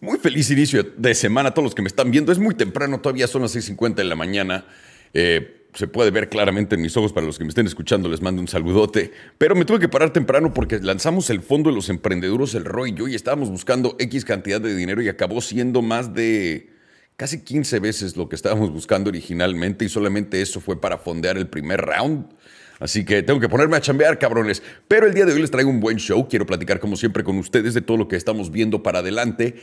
Muy feliz inicio de semana a todos los que me están viendo. Es muy temprano, todavía son las 6.50 de la mañana. Eh, se puede ver claramente en mis ojos para los que me estén escuchando, les mando un saludote. Pero me tuve que parar temprano porque lanzamos el fondo de los emprendedores, el Roy y yo, y estábamos buscando X cantidad de dinero y acabó siendo más de casi 15 veces lo que estábamos buscando originalmente y solamente eso fue para fondear el primer round. Así que tengo que ponerme a chambear, cabrones. Pero el día de hoy les traigo un buen show. Quiero platicar, como siempre, con ustedes de todo lo que estamos viendo para adelante.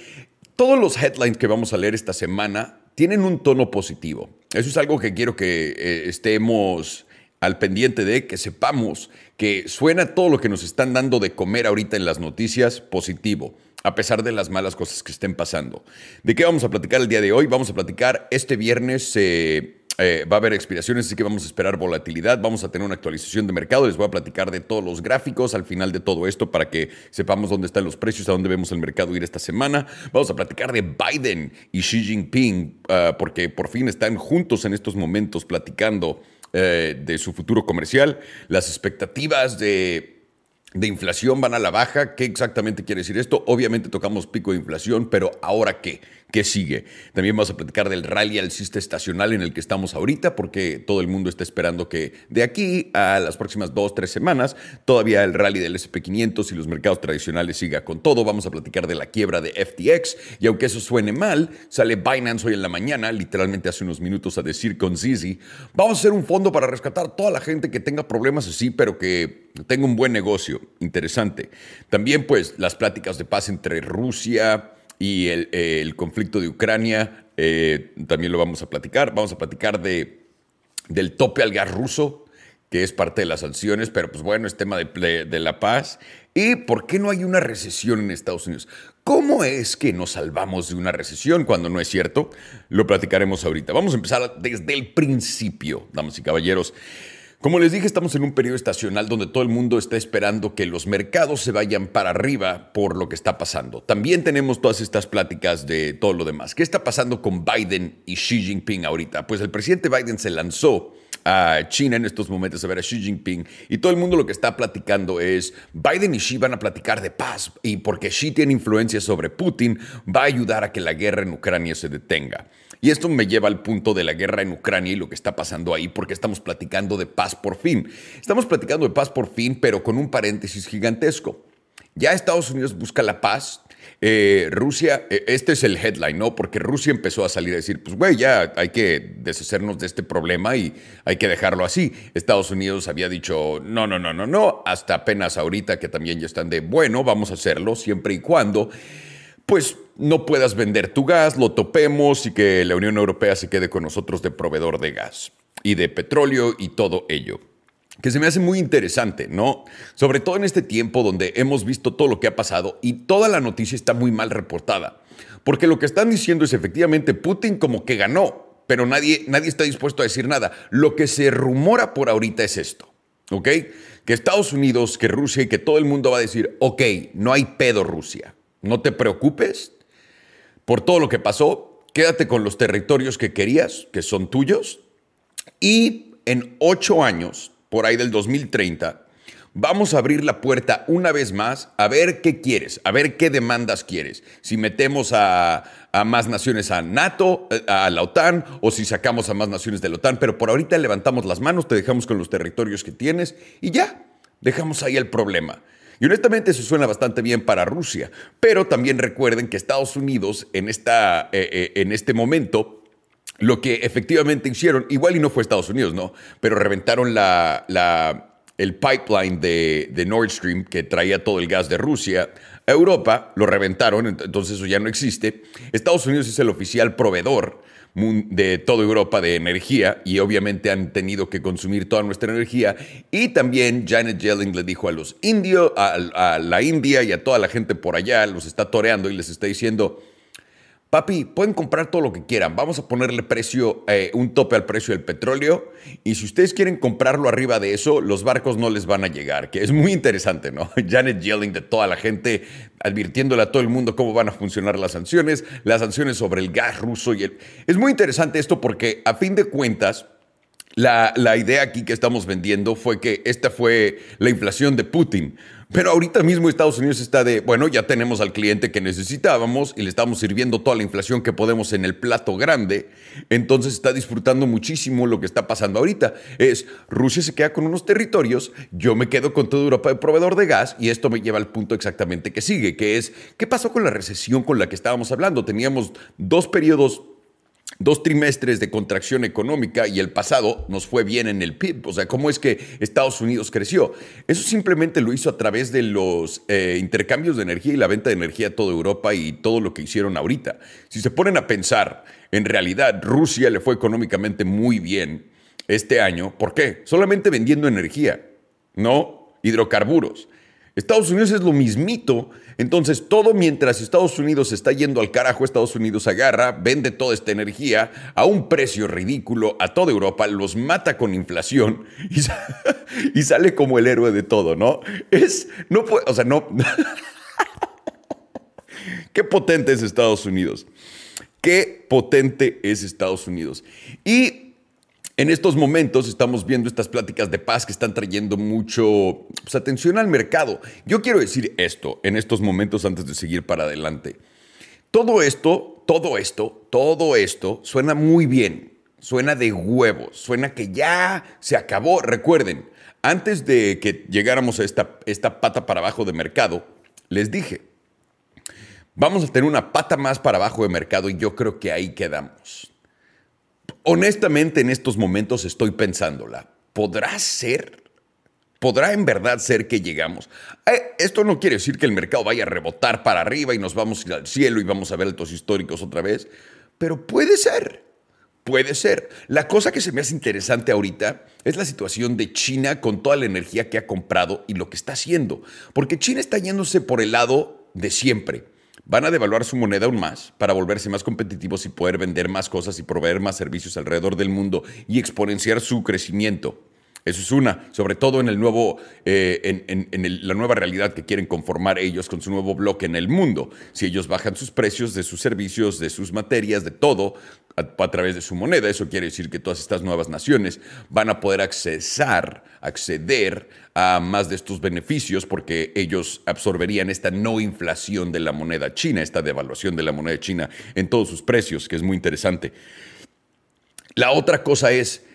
Todos los headlines que vamos a leer esta semana tienen un tono positivo. Eso es algo que quiero que eh, estemos al pendiente de, que sepamos que suena todo lo que nos están dando de comer ahorita en las noticias positivo, a pesar de las malas cosas que estén pasando. ¿De qué vamos a platicar el día de hoy? Vamos a platicar este viernes. Eh, eh, va a haber expiraciones, así que vamos a esperar volatilidad. Vamos a tener una actualización de mercado. Les voy a platicar de todos los gráficos al final de todo esto para que sepamos dónde están los precios, a dónde vemos el mercado ir esta semana. Vamos a platicar de Biden y Xi Jinping, ah, porque por fin están juntos en estos momentos platicando eh, de su futuro comercial, las expectativas de de inflación van a la baja. ¿Qué exactamente quiere decir esto? Obviamente tocamos pico de inflación, pero ¿ahora qué? ¿Qué sigue? También vamos a platicar del rally alcista estacional en el que estamos ahorita, porque todo el mundo está esperando que de aquí a las próximas dos, tres semanas, todavía el rally del SP500 y los mercados tradicionales siga con todo. Vamos a platicar de la quiebra de FTX, y aunque eso suene mal, sale Binance hoy en la mañana, literalmente hace unos minutos, a decir con Zizi, vamos a hacer un fondo para rescatar toda la gente que tenga problemas así, pero que tenga un buen negocio. Interesante. También, pues, las pláticas de paz entre Rusia, y el, conflicto de Ucrania, eh, también lo vamos a platicar. Vamos a platicar de, del tope al gas ruso, que es parte de las sanciones, pero pues bueno, es tema de, de la paz. ¿Y por qué no hay una recesión en Estados Unidos? ¿Cómo es que nos salvamos de una recesión cuando no es cierto? Lo platicaremos ahorita. Vamos a empezar desde el principio, damas y caballeros. Como les dije, estamos en un periodo estacional donde todo el mundo está esperando que los mercados se vayan para arriba por lo que está pasando. También tenemos todas estas pláticas de todo lo demás. ¿Qué está pasando con Biden y Xi Jinping ahorita? Pues el presidente Biden se lanzó a China en estos momentos a ver a Xi Jinping y todo el mundo lo que está platicando es Biden y Xi van a platicar de paz y porque Xi tiene influencia sobre Putin va a ayudar a que la guerra en Ucrania se detenga. Y esto me lleva al punto de la guerra en Ucrania y lo que está pasando ahí, porque estamos platicando de paz por fin. Estamos platicando de paz por fin, pero con un paréntesis gigantesco. Ya Estados Unidos busca la paz. Eh, Rusia, eh, este es el headline, ¿no? Porque Rusia empezó a salir a decir, pues, güey, ya hay que deshacernos de este problema y hay que dejarlo así. Estados Unidos había dicho, no, no, no, no, no, hasta apenas ahorita que también ya están de, bueno, vamos a hacerlo siempre y cuando pues no puedas vender tu gas, lo topemos y que la Unión Europea se quede con nosotros de proveedor de gas y de petróleo y todo ello. Que se me hace muy interesante, ¿no? Sobre todo en este tiempo donde hemos visto todo lo que ha pasado y toda la noticia está muy mal reportada. Porque lo que están diciendo es efectivamente Putin como que ganó, pero nadie, nadie está dispuesto a decir nada. Lo que se rumora por ahorita es esto, ¿ok? Que Estados Unidos, que Rusia y que todo el mundo va a decir, ok, no hay pedo Rusia. No te preocupes por todo lo que pasó. Quédate con los territorios que querías, que son tuyos. Y en ocho años, por ahí del 2030, vamos a abrir la puerta una vez más a ver qué quieres, a ver qué demandas quieres. Si metemos a, más naciones a NATO, eh, a la OTAN, o si sacamos a más naciones de la OTAN, pero por ahorita levantamos las manos, te dejamos con los territorios que tienes y ya, dejamos ahí el problema. Y honestamente eso suena bastante bien para Rusia, pero también recuerden que Estados Unidos en, esta, eh, eh, en este momento lo que efectivamente hicieron, igual y no fue Estados Unidos, ¿no? Pero reventaron la, la, el pipeline de, Nord Stream que traía todo el gas de Rusia a Europa, lo reventaron, entonces eso ya no existe. Estados Unidos es el oficial proveedor de toda Europa de energía y obviamente han tenido que consumir toda nuestra energía. Y también Janet Yellen le dijo a los indios, a, la India y a toda la gente por allá, los está toreando y les está diciendo, Papi, pueden comprar todo lo que quieran. Vamos a ponerle precio, eh, un tope al precio del petróleo. Y si ustedes quieren comprarlo arriba de eso, los barcos no les van a llegar. Que es muy interesante, ¿no? Janet Yellen de toda la gente advirtiéndole a todo el mundo cómo van a funcionar las sanciones, las sanciones sobre el gas ruso. Y el... Es muy interesante esto porque, a fin de cuentas, la, la, idea aquí que estamos vendiendo fue que esta fue la inflación de Putin. Pero ahorita mismo Estados Unidos está de, bueno, ya tenemos al cliente que necesitábamos y le estamos sirviendo toda la inflación que podemos en el plato grande. Entonces está disfrutando muchísimo lo que está pasando ahorita. Es, Rusia se queda con unos territorios, yo me quedo con toda Europa de proveedor de gas y esto me lleva al punto exactamente que sigue, que es, ¿qué pasó con la recesión con la que estábamos hablando? Teníamos dos periodos dos trimestres de contracción económica y el pasado nos fue bien en el PIB. O sea, ¿cómo es que Estados Unidos creció? Eso simplemente lo hizo a través de los eh, intercambios de energía y la venta de energía a toda Europa y todo lo que hicieron ahorita. Si se ponen a pensar, en realidad Rusia le fue económicamente muy bien este año. ¿Por qué? Solamente vendiendo energía, no hidrocarburos. Estados Unidos es lo mismito. Entonces, todo mientras Estados Unidos está yendo al carajo, Estados Unidos agarra, vende toda esta energía a un precio ridículo a toda Europa, los mata con inflación y, sale como el héroe de todo, ¿no? Es, no puede, o sea, no. Qué potente es Estados Unidos. Qué potente es Estados Unidos. Y en estos momentos estamos viendo estas pláticas de paz que están trayendo mucho pues, atención al mercado. Yo quiero decir esto en estos momentos antes de seguir para adelante. Todo esto, todo esto, todo esto suena muy bien, suena de huevos, suena que ya se acabó. Recuerden, antes de que llegáramos a esta, esta pata para abajo de mercado, les dije, vamos a tener una pata más para abajo de mercado y yo creo que ahí quedamos honestamente en estos momentos estoy pensándola. ¿Podrá ser? ¿Podrá en verdad ser que llegamos? Eh, esto no quiere decir que el mercado vaya a rebotar para arriba y nos vamos al cielo y vamos a ver altos históricos otra vez, pero puede ser. Puede ser. La cosa que se me hace interesante ahorita es la situación de China con toda la energía que ha comprado y lo que está haciendo. Porque China está yéndose por el lado de siempre van a devaluar su moneda aún más para volverse más competitivos y poder vender más cosas y proveer más servicios alrededor del mundo y exponenciar su crecimiento. Eso es una, sobre todo en, el nuevo, eh, en, la nueva realidad que quieren conformar ellos con su nuevo bloque en el mundo. Si ellos bajan sus precios de sus servicios, de sus materias, de todo, a, través de su moneda, eso quiere decir que todas estas nuevas naciones van a poder accesar, acceder a más de estos beneficios porque ellos absorberían esta no inflación de la moneda china, esta devaluación de la moneda china en todos sus precios, que es muy interesante. La otra cosa es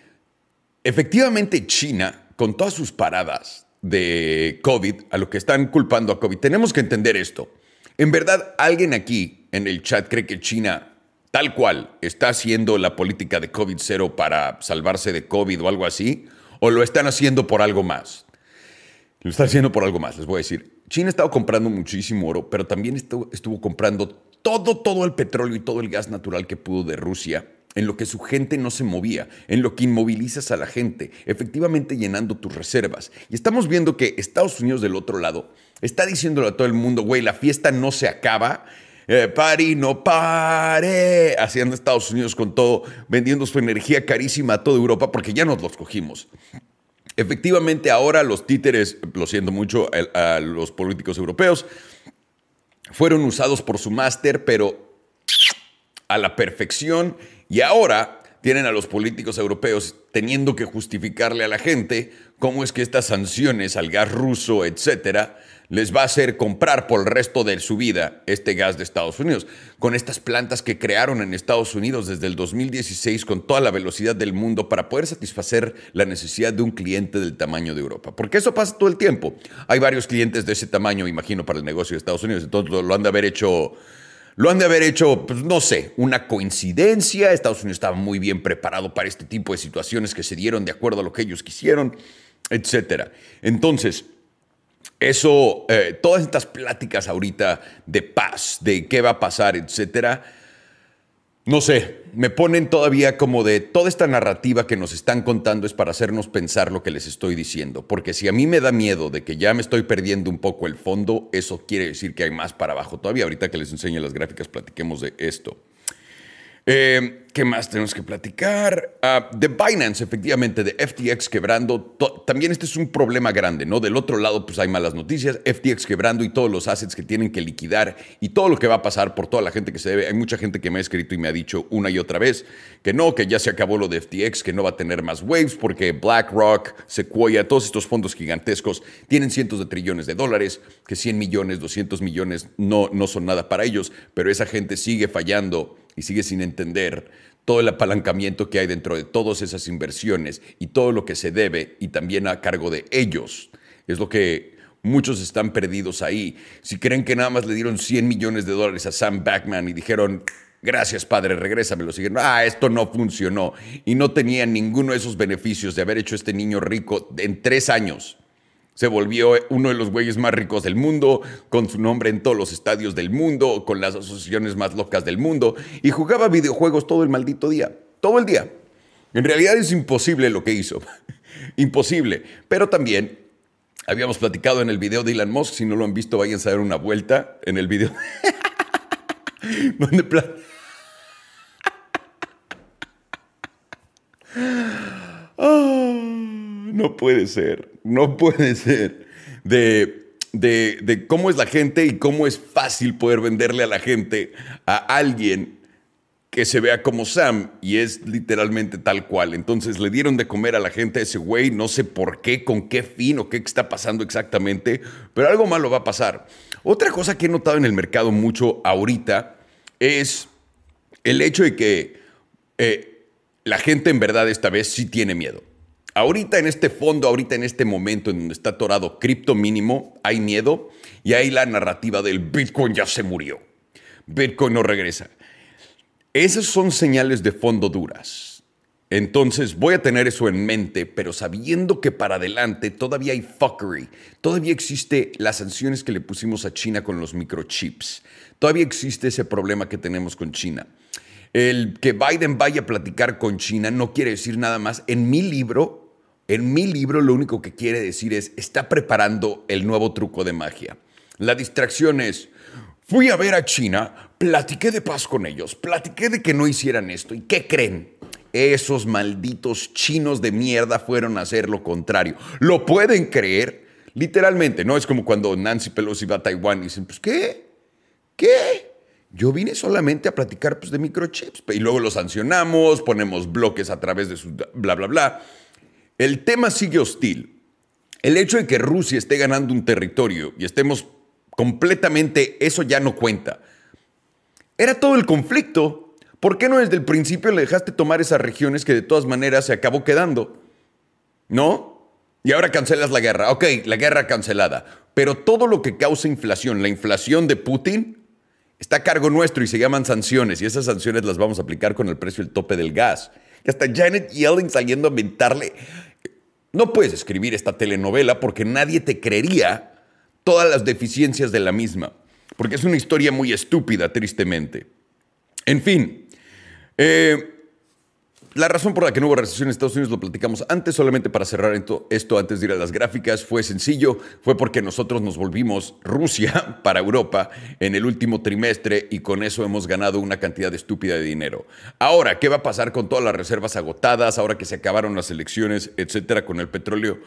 Efectivamente, China, con todas sus paradas de COVID, a lo que están culpando a COVID, tenemos que entender esto. En verdad, alguien aquí en el chat cree que China, tal cual, está haciendo la política de COVID cero para salvarse de COVID o algo así, o lo están haciendo por algo más. Lo están haciendo por algo más, les voy a decir. China ha estado comprando muchísimo oro, pero también estuvo, estuvo comprando todo, todo el petróleo y todo el gas natural que pudo de Rusia en lo que su gente no se movía, en lo que inmovilizas a la gente, efectivamente llenando tus reservas. Y estamos viendo que Estados Unidos del otro lado está diciéndole a todo el mundo, güey, la fiesta no se acaba. Eh, pari, no pare, haciendo Estados Unidos con todo, vendiendo su energía carísima a toda Europa porque ya nos los cogimos. Efectivamente, ahora los títeres, lo siento mucho a los políticos europeos, fueron usados por su máster, pero a la perfección y ahora tienen a los políticos europeos teniendo que justificarle a la gente cómo es que estas sanciones al gas ruso, etcétera, les va a hacer comprar por el resto de su vida este gas de Estados Unidos. Con estas plantas que crearon en Estados Unidos desde el 2016 con toda la velocidad del mundo para poder satisfacer la necesidad de un cliente del tamaño de Europa. Porque eso pasa todo el tiempo. Hay varios clientes de ese tamaño, imagino, para el negocio de Estados Unidos. Entonces lo han de haber hecho lo han de haber hecho, pues no sé, una coincidencia. Estados Unidos estaba muy bien preparado para este tipo de situaciones que se dieron de acuerdo a lo que ellos quisieron, etc. Entonces, eso, eh, todas estas pláticas ahorita de paz, de qué va a pasar, etcétera, no sé, me ponen todavía como de toda esta narrativa que nos están contando es para hacernos pensar lo que les estoy diciendo. Porque si a mí me da miedo de que ya me estoy perdiendo un poco el fondo, eso quiere decir que hay más para abajo todavía. Ahorita que les enseñe las gráficas, platiquemos de esto. Eh, ¿Qué más tenemos que platicar? Ah, de Binance, efectivamente, de FTX quebrando. También este es un problema grande, ¿no? Del otro lado, pues hay malas noticias. FTX quebrando y todos los assets que tienen que liquidar y todo lo que va a pasar por toda la gente que se debe. Hay mucha gente que me ha escrito y me ha dicho una y otra vez que no, que ya se acabó lo de FTX, que no va a tener más waves porque BlackRock, Sequoia, todos estos fondos gigantescos tienen cientos de trillones de dólares, que 100 millones, 200 millones no, no son nada para ellos, pero esa gente sigue fallando y sigue sin entender todo el apalancamiento que hay dentro de todas esas inversiones y todo lo que se debe y también a cargo de ellos. Es lo que muchos están perdidos ahí. Si creen que nada más le dieron 100 millones de dólares a Sam Backman y dijeron, gracias padre, regrésamelo, siguieron, ah, esto no funcionó y no tenían ninguno de esos beneficios de haber hecho este niño rico en tres años se volvió uno de los güeyes más ricos del mundo, con su nombre en todos los estadios del mundo, con las asociaciones más locas del mundo, y jugaba videojuegos todo el maldito día, todo el día. En realidad es imposible lo que hizo, imposible. Pero también habíamos platicado en el video de Elon Musk, si no lo han visto, vayan a dar una vuelta en el video. donde no puede ser, no puede ser. De, de, cómo es la gente y cómo es fácil poder venderle a la gente a alguien que se vea como Sam y es literalmente tal cual. Entonces le dieron de comer a la gente a ese güey, no sé por qué, con qué fin o qué está pasando exactamente, pero algo malo va a pasar. Otra cosa que he notado en el mercado mucho ahorita es el hecho de que eh, la gente en verdad esta vez sí tiene miedo. Ahorita en este fondo, ahorita en este momento en donde está atorado cripto mínimo, hay miedo y hay la narrativa del Bitcoin ya se murió. Bitcoin no regresa. Esas son señales de fondo duras. Entonces voy a tener eso en mente, pero sabiendo que para adelante todavía hay fuckery, todavía existe las sanciones que le pusimos a China con los microchips, todavía existe ese problema que tenemos con China. El que Biden vaya a platicar con China no quiere decir nada más. En mi libro en mi libro lo único que quiere decir es, está preparando el nuevo truco de magia. La distracción es, fui a ver a China, platiqué de paz con ellos, platiqué de que no hicieran esto. ¿Y qué creen? Esos malditos chinos de mierda fueron a hacer lo contrario. ¿Lo pueden creer? Literalmente, ¿no? Es como cuando Nancy Pelosi va a Taiwán y dicen, pues, ¿qué? ¿Qué? Yo vine solamente a platicar pues, de microchips. Y luego lo sancionamos, ponemos bloques a través de su bla, bla, bla. El tema sigue hostil. El hecho de que Rusia esté ganando un territorio y estemos completamente, eso ya no cuenta. Era todo el conflicto. ¿Por qué no desde el principio le dejaste tomar esas regiones que de todas maneras se acabó quedando? ¿No? Y ahora cancelas la guerra. Ok, la guerra cancelada. Pero todo lo que causa inflación, la inflación de Putin, está a cargo nuestro y se llaman sanciones. Y esas sanciones las vamos a aplicar con el precio del tope del gas que hasta Janet Yellen saliendo a mentarle. No puedes escribir esta telenovela porque nadie te creería todas las deficiencias de la misma, porque es una historia muy estúpida, tristemente. En fin, eh, la razón por la que no hubo recesión en Estados Unidos lo platicamos antes, solamente para cerrar esto antes de ir a las gráficas, fue sencillo, fue porque nosotros nos volvimos Rusia para Europa en el último trimestre y con eso hemos ganado una cantidad estúpida de dinero. Ahora, ¿qué va a pasar con todas las reservas agotadas, ahora que se acabaron las elecciones, etcétera, con el petróleo?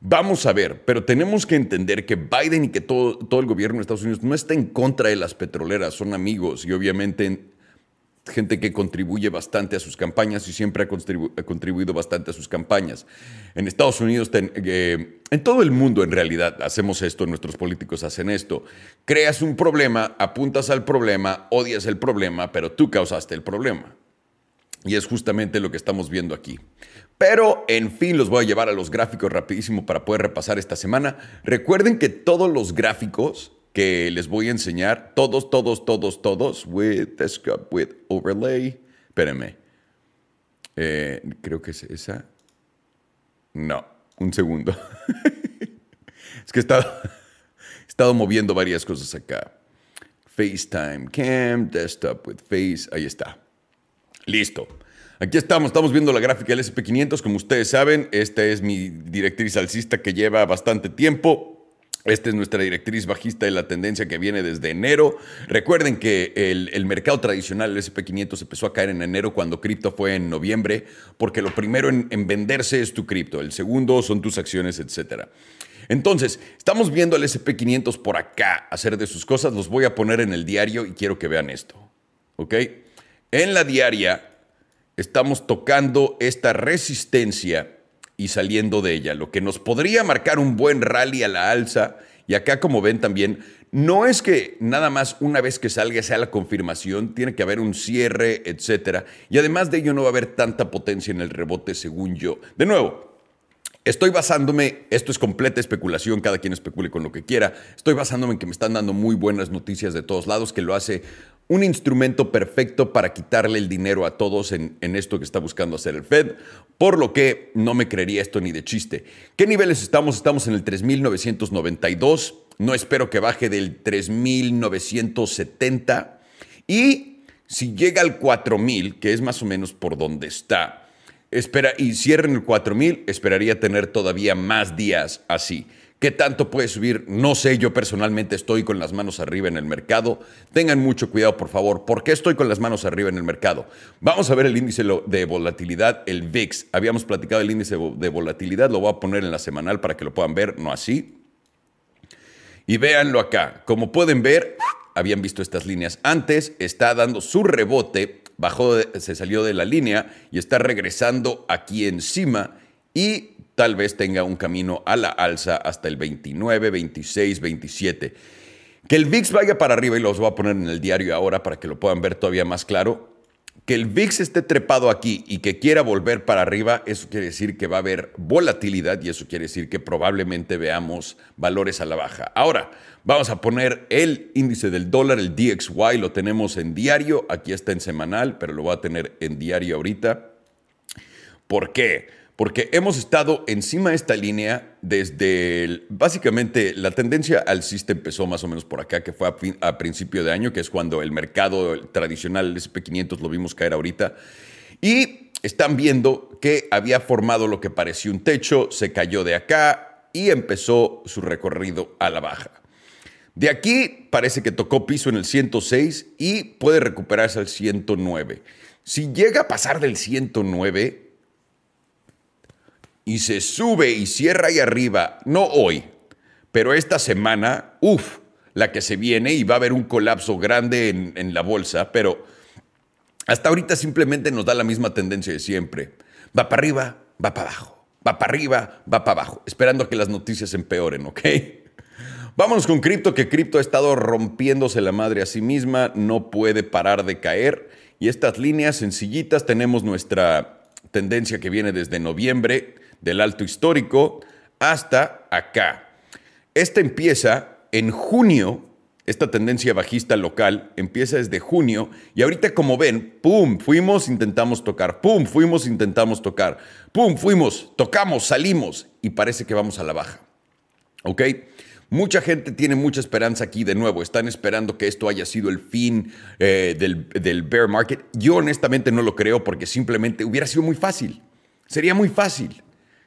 Vamos a ver, pero tenemos que entender que Biden y que todo, todo el gobierno de Estados Unidos no está en contra de las petroleras, son amigos y obviamente gente que contribuye bastante a sus campañas y siempre ha, contribuido bastante a sus campañas. En Estados Unidos, eh, en todo el mundo en realidad hacemos esto, nuestros políticos hacen esto. Creas un problema, apuntas al problema, odias el problema, pero tú causaste el problema. Y es justamente lo que estamos viendo aquí. Pero, en fin, los voy a llevar a los gráficos rapidísimo para poder repasar esta semana. Recuerden que todos los gráficos que les voy a enseñar, todos, todos, todos, todos, with desktop, with overlay. Espérenme. Eh, creo que es esa. No, un segundo. es que he estado, he estado moviendo varias cosas acá. FaceTime Cam, Desktop with Face, ahí está. Listo. Aquí estamos, estamos viendo la gráfica del SP500. Como ustedes saben, esta es mi directriz alcista que lleva bastante tiempo. Esta es nuestra directriz bajista de la tendencia que viene desde enero. Recuerden que el, mercado tradicional, el SP500, empezó a caer en enero cuando cripto fue en noviembre, porque lo primero en, venderse es tu cripto, el segundo son tus acciones, etc. Entonces, estamos viendo al SP500 por acá hacer de sus cosas. Los voy a poner en el diario y quiero que vean esto. ¿Ok? En la diaria estamos tocando esta resistencia y saliendo de ella, lo que nos podría marcar un buen rally a la alza. Y acá, como ven también, no es que nada más una vez que salga sea la confirmación, tiene que haber un cierre, etcétera. Y además de ello, no va a haber tanta potencia en el rebote, según yo. De nuevo, Estoy basándome, esto es completa especulación, cada quien especule con lo que quiera, estoy basándome en que me están dando muy buenas noticias de todos lados, que lo hace un instrumento perfecto para quitarle el dinero a todos en, esto que está buscando hacer el Fed, por lo que no me creería esto ni de chiste. ¿Qué niveles estamos? Estamos en el 3.992, no espero que baje del 3.970 y si llega al 4.000, que es más o menos por donde está, espera, y cierren el 4.000, esperaría tener todavía más días así. ¿Qué tanto puede subir? No sé, yo personalmente estoy con las manos arriba en el mercado. Tengan mucho cuidado, por favor. ¿Por qué estoy con las manos arriba en el mercado? Vamos a ver el índice de volatilidad, el VIX. Habíamos platicado el índice de volatilidad, lo voy a poner en la semanal para que lo puedan ver, no así. Y véanlo acá. Como pueden ver, habían visto estas líneas antes, está dando su rebote, bajó, se salió de la línea y está regresando aquí encima y tal vez tenga un camino a la alza hasta el 29, 26, 27. Que el VIX vaya para arriba, y los voy a poner en el diario ahora para que lo puedan ver todavía más claro. Que el VIX esté trepado aquí y que quiera volver para arriba, eso quiere decir que va a haber volatilidad y eso quiere decir que probablemente veamos valores a la baja. Ahora, vamos a poner el índice del dólar, el DXY, lo tenemos en diario, aquí está en semanal, pero lo voy a tener en diario ahorita. ¿Por qué? Porque hemos estado encima de esta línea desde, básicamente, la tendencia alcista empezó más o menos por acá, que fue a, principio de año, que es cuando el mercado tradicional, el SP500, lo vimos caer ahorita, y están viendo que había formado lo que parecía un techo, se cayó de acá y empezó su recorrido a la baja. De aquí parece que tocó piso en el 106 y puede recuperarse al 109. Si llega a pasar del 109, y se sube y cierra ahí arriba, no hoy, pero esta semana, uff, la que se viene y va a haber un colapso grande en, la bolsa, pero hasta ahorita simplemente nos da la misma tendencia de siempre. Va para arriba, va para abajo, va para arriba, va para abajo, esperando a que las noticias empeoren, ¿ok? Vámonos con cripto, que cripto ha estado rompiéndose la madre a sí misma, no puede parar de caer. Y estas líneas sencillitas tenemos nuestra tendencia que viene desde noviembre, del alto histórico hasta acá. Esta empieza en junio, esta tendencia bajista local empieza desde junio y ahorita como ven, pum, fuimos, intentamos tocar, pum, fuimos, intentamos tocar, pum, fuimos, tocamos, salimos y parece que vamos a la baja. ¿Ok? Mucha gente tiene mucha esperanza aquí de nuevo. Están esperando que esto haya sido el fin eh, del, del, bear market. Yo honestamente no lo creo porque simplemente hubiera sido muy fácil. Sería muy fácil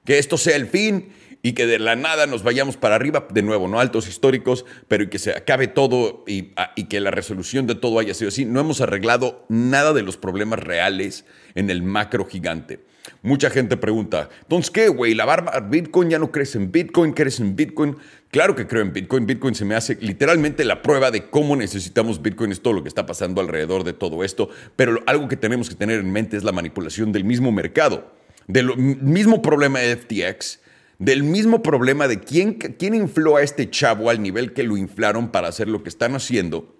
que esto sea el fin y que de la nada nos vayamos para arriba, de nuevo, no altos históricos, pero y que se acabe todo y, que la resolución de todo haya sido así. No hemos arreglado nada de los problemas reales en el macro gigante. Mucha gente pregunta, entonces, ¿qué, güey? ¿La barba Bitcoin ya no crece en Bitcoin? ¿Crees en Bitcoin? Claro que creo en Bitcoin. Bitcoin se me hace literalmente la prueba de cómo necesitamos Bitcoin. Es todo lo que está pasando alrededor de todo esto. Pero algo que tenemos que tener en mente es la manipulación del mismo mercado del mismo problema de FTX, del mismo problema de quién, quién infló a este chavo al nivel que lo inflaron para hacer lo que están haciendo,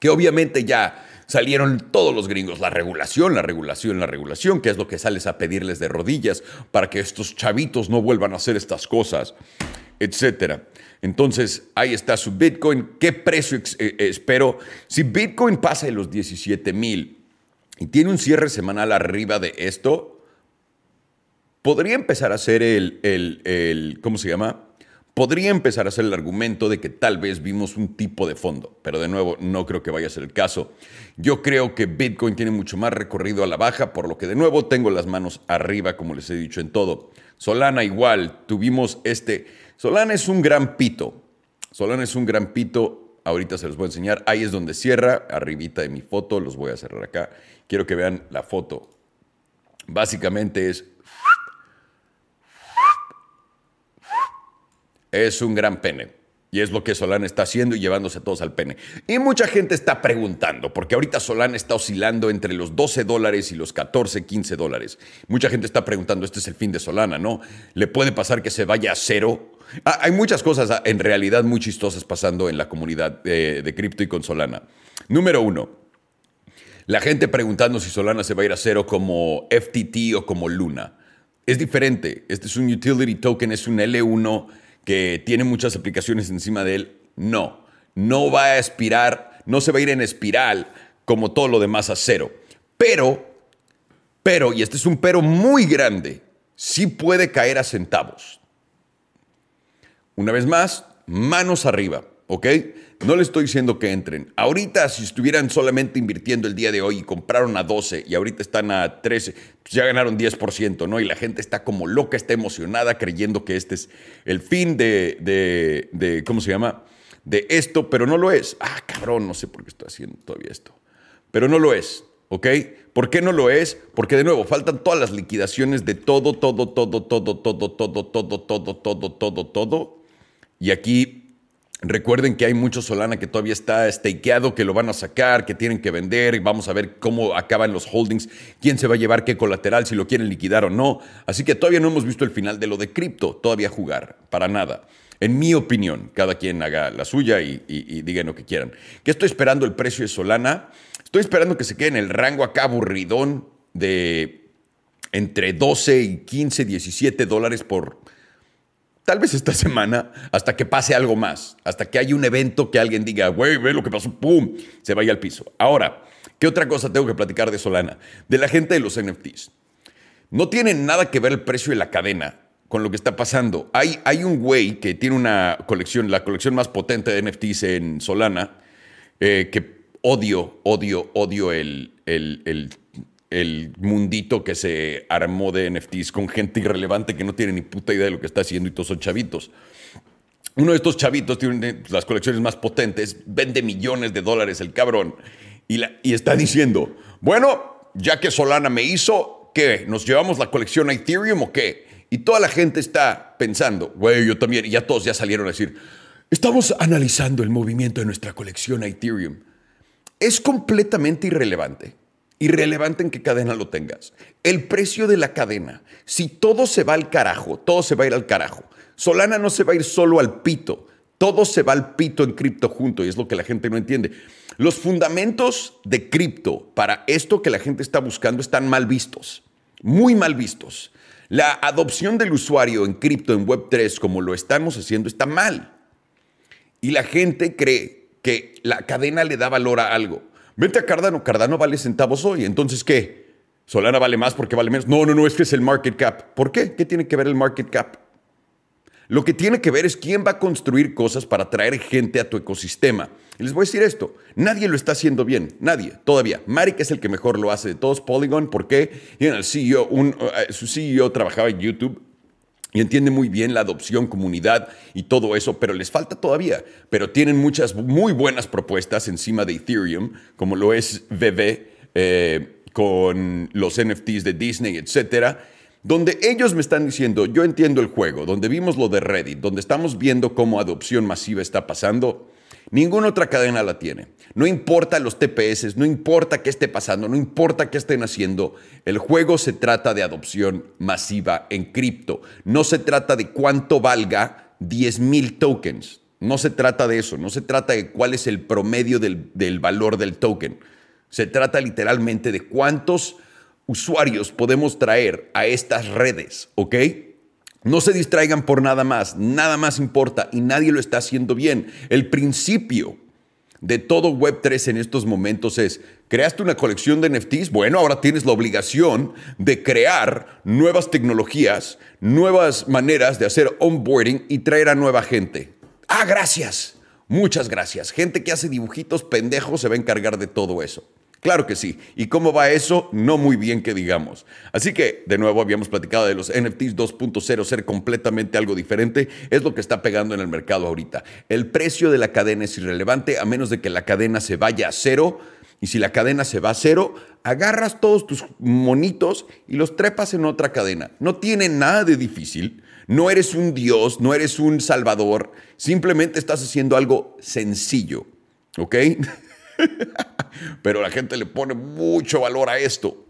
que obviamente ya salieron todos los gringos, la regulación, la regulación, la regulación, que es lo que sales a pedirles de rodillas para que estos chavitos no vuelvan a hacer estas cosas, etcétera. Entonces, ahí está su Bitcoin. ¿Qué precio eh, espero? Si Bitcoin pasa de los 17 mil y tiene un cierre semanal arriba de esto, podría empezar a ser el, el, ¿cómo se llama? Podría empezar a ser el argumento de que tal vez vimos un tipo de fondo, pero de nuevo no creo que vaya a ser el caso. Yo creo que Bitcoin tiene mucho más recorrido a la baja, por lo que de nuevo tengo las manos arriba, como les he dicho en todo. Solana igual, tuvimos este... Solana es un gran pito. Solana es un gran pito. Ahorita se los voy a enseñar. Ahí es donde cierra, arribita de mi foto. Los voy a cerrar acá. Quiero que vean la foto. Básicamente es... Es un gran pene. Y es lo que Solana está haciendo y llevándose a todos al pene. Y mucha gente está preguntando, porque ahorita Solana está oscilando entre los 12 dólares y los 14, 15 dólares. Mucha gente está preguntando, este es el fin de Solana, ¿no? ¿Le puede pasar que se vaya a cero? Ah, hay muchas cosas ah, en realidad muy chistosas pasando en la comunidad de, de cripto y con Solana. Número uno, la gente preguntando si Solana se va a ir a cero como FTT o como Luna. Es diferente. Este es un utility token, es un L1 que tiene muchas aplicaciones encima de él. No, no va a expirar, no se va a ir en espiral como todo lo demás a cero. Pero, pero, y este es un pero muy grande, sí puede caer a centavos. Una vez más, manos arriba, ¿ok? No le estoy diciendo que entren. Ahorita, si estuvieran solamente invirtiendo el día de hoy y compraron a 12 y ahorita están a 13, pues ya ganaron 10%, ¿no? Y la gente está como loca, está emocionada creyendo que este es el fin de, de, de ¿cómo se llama? De esto, pero no lo es. Ah, cabrón, no sé por qué estoy haciendo todavía esto. Pero no lo es, ¿ok? ¿Por qué no lo es? Porque de nuevo, faltan todas las liquidaciones de todo, todo, todo, todo, todo, todo, todo, todo, todo, todo, todo. Y aquí Recuerden que hay mucho Solana que todavía está stakeado, que lo van a sacar, que tienen que vender. y Vamos a ver cómo acaban los holdings, quién se va a llevar qué colateral, si lo quieren liquidar o no. Así que todavía no hemos visto el final de lo de cripto, todavía jugar, para nada. En mi opinión, cada quien haga la suya y, digan lo que quieran. ¿Qué estoy esperando el precio de Solana? Estoy esperando que se quede en el rango acá aburridón de entre 12 y 15, 17 dólares por tal vez esta semana, hasta que pase algo más, hasta que haya un evento que alguien diga, güey, ve lo que pasó, ¡pum! Se vaya al piso. Ahora, ¿qué otra cosa tengo que platicar de Solana? De la gente de los NFTs. No tiene nada que ver el precio de la cadena con lo que está pasando. Hay, hay un güey que tiene una colección, la colección más potente de NFTs en Solana, eh, que odio, odio, odio el, el, el el mundito que se armó de NFTs con gente irrelevante que no tiene ni puta idea de lo que está haciendo y todos son chavitos. Uno de estos chavitos tiene las colecciones más potentes, vende millones de dólares el cabrón y, está diciendo, bueno, ya que Solana me hizo, ¿qué? ¿Nos llevamos la colección a Ethereum o qué? Y toda la gente está pensando, güey, yo también, y ya todos ya salieron a decir, estamos analizando el movimiento de nuestra colección a Ethereum. Es completamente irrelevante Irrelevante en qué cadena lo tengas. El precio de la cadena. Si todo se va al carajo, todo se va a ir al carajo. Solana no se va a ir solo al pito. Todo se va al pito en cripto junto y es lo que la gente no entiende. Los fundamentos de cripto para esto que la gente está buscando están mal vistos. Muy mal vistos. La adopción del usuario en cripto, en Web3, como lo estamos haciendo, está mal. Y la gente cree que la cadena le da valor a algo. Vete a Cardano, Cardano vale centavos hoy, entonces ¿qué? Solana vale más porque vale menos. No, no, no, es que es el market cap. ¿Por qué? ¿Qué tiene que ver el market cap? Lo que tiene que ver es quién va a construir cosas para atraer gente a tu ecosistema. Y les voy a decir esto, nadie lo está haciendo bien, nadie, todavía. Marik es el que mejor lo hace de todos, Polygon, ¿por qué? Y el CEO, un, uh, su CEO trabajaba en YouTube y entiende muy bien la adopción, comunidad y todo eso, pero les falta todavía. Pero tienen muchas muy buenas propuestas encima de Ethereum, como lo es VV eh, con los NFTs de Disney, etcétera, donde ellos me están diciendo, yo entiendo el juego, donde vimos lo de Reddit, donde estamos viendo cómo adopción masiva está pasando Ninguna otra cadena la tiene. No importa los TPS, no importa qué esté pasando, no importa qué estén haciendo. El juego se trata de adopción masiva en cripto. No se trata de cuánto valga 10 mil tokens. No se trata de eso. No se trata de cuál es el promedio del, del valor del token. Se trata literalmente de cuántos usuarios podemos traer a estas redes, ¿ok? No se distraigan por nada más, nada más importa y nadie lo está haciendo bien. El principio de todo Web3 en estos momentos es, creaste una colección de NFTs, bueno, ahora tienes la obligación de crear nuevas tecnologías, nuevas maneras de hacer onboarding y traer a nueva gente. Ah, gracias. Muchas gracias. Gente que hace dibujitos pendejos se va a encargar de todo eso. Claro que sí. ¿Y cómo va eso? No muy bien que digamos. Así que, de nuevo, habíamos platicado de los NFTs 2.0 ser completamente algo diferente. Es lo que está pegando en el mercado ahorita. El precio de la cadena es irrelevante a menos de que la cadena se vaya a cero. Y si la cadena se va a cero, agarras todos tus monitos y los trepas en otra cadena. No tiene nada de difícil. No eres un dios, no eres un salvador. Simplemente estás haciendo algo sencillo. ¿Ok? Pero la gente le pone mucho valor a esto.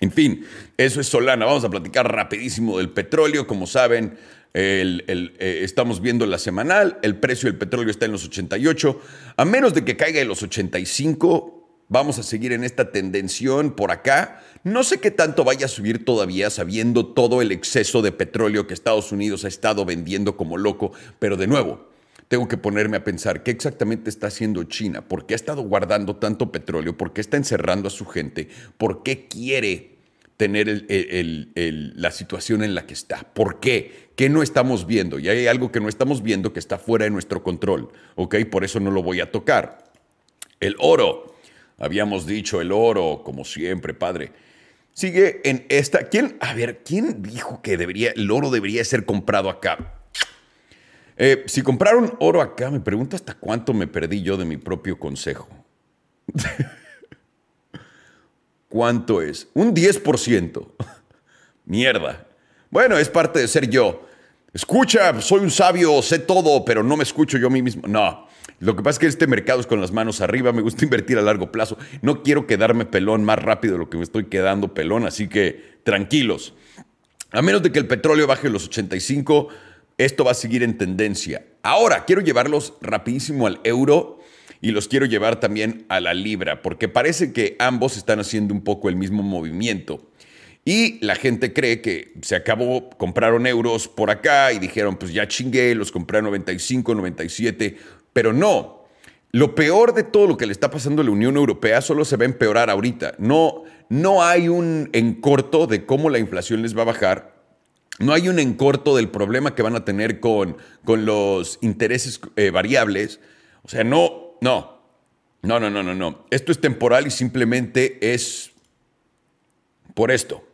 En fin, eso es Solana. Vamos a platicar rapidísimo del petróleo. Como saben, eh, estamos viendo la semanal. El precio del petróleo está en los 88. A menos de que caiga en los 85, vamos a seguir en esta tendención por acá. No sé qué tanto vaya a subir todavía, sabiendo todo el exceso de petróleo que Estados Unidos ha estado vendiendo como loco. Pero de nuevo, tengo que ponerme a pensar qué exactamente está haciendo China, por qué ha estado guardando tanto petróleo, por qué está encerrando a su gente, por qué quiere tener la situación en la que está. ¿Por qué? ¿Qué no estamos viendo? Y hay algo que no estamos viendo que está fuera de nuestro control, ¿ok? Por eso no lo voy a tocar. El oro. Habíamos dicho el oro, como siempre, padre. Sigue en esta. ¿Quién? A ver, ¿quién dijo que debería, el oro debería ser comprado acá? Eh, si compraron oro acá, me pregunto hasta cuánto me perdí yo de mi propio consejo. ¿Cuánto es? Un 10%. Mierda. Bueno, es parte de ser yo. Escucha, soy un sabio, sé todo, pero no me escucho yo a mí mismo. No. Lo que pasa es que este mercado es con las manos arriba, me gusta invertir a largo plazo. No quiero quedarme pelón más rápido de lo que me estoy quedando pelón, así que tranquilos. A menos de que el petróleo baje los 85, esto va a seguir en tendencia. Ahora, quiero llevarlos rapidísimo al euro y los quiero llevar también a la libra, porque parece que ambos están haciendo un poco el mismo movimiento. Y la gente cree que se acabó, compraron euros por acá y dijeron, pues ya chingué, los compré a 95, 97, pero no. Lo peor de todo lo que le está pasando a la Unión Europea solo se va a empeorar ahorita. No, no hay un en corto de cómo la inflación les va a bajar no hay un encorto del problema que van a tener con, con los intereses eh, variables. O sea, no, no, no, no, no, no, no. Esto es temporal y simplemente es por esto.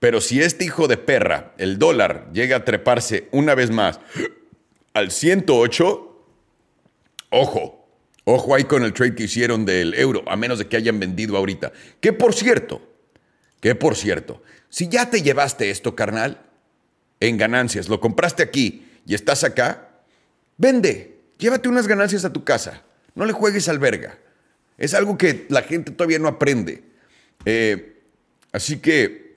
Pero si este hijo de perra, el dólar, llega a treparse una vez más al 108, ojo, ojo ahí con el trade que hicieron del euro, a menos de que hayan vendido ahorita. Que por cierto, que por cierto, si ya te llevaste esto, carnal, en ganancias, lo compraste aquí y estás acá, vende, llévate unas ganancias a tu casa, no le juegues al verga. Es algo que la gente todavía no aprende. Eh, así que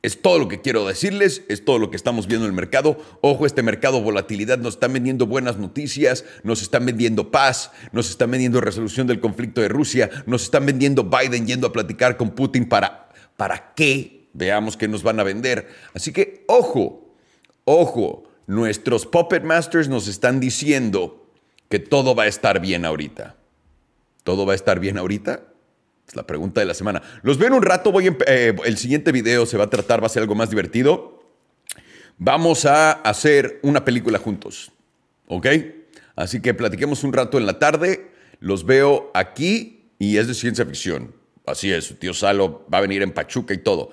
es todo lo que quiero decirles, es todo lo que estamos viendo en el mercado. Ojo, este mercado volatilidad nos están vendiendo buenas noticias, nos están vendiendo paz, nos están vendiendo resolución del conflicto de Rusia, nos están vendiendo Biden yendo a platicar con Putin para, ¿para qué? Veamos qué nos van a vender. Así que, ojo, Ojo, nuestros Puppet Masters nos están diciendo que todo va a estar bien ahorita. ¿Todo va a estar bien ahorita? Es la pregunta de la semana. Los veo en un rato. Voy eh, el siguiente video se va a tratar, va a ser algo más divertido. Vamos a hacer una película juntos. ¿Ok? Así que platiquemos un rato en la tarde. Los veo aquí y es de ciencia ficción. Así es, su tío Salo va a venir en Pachuca y todo.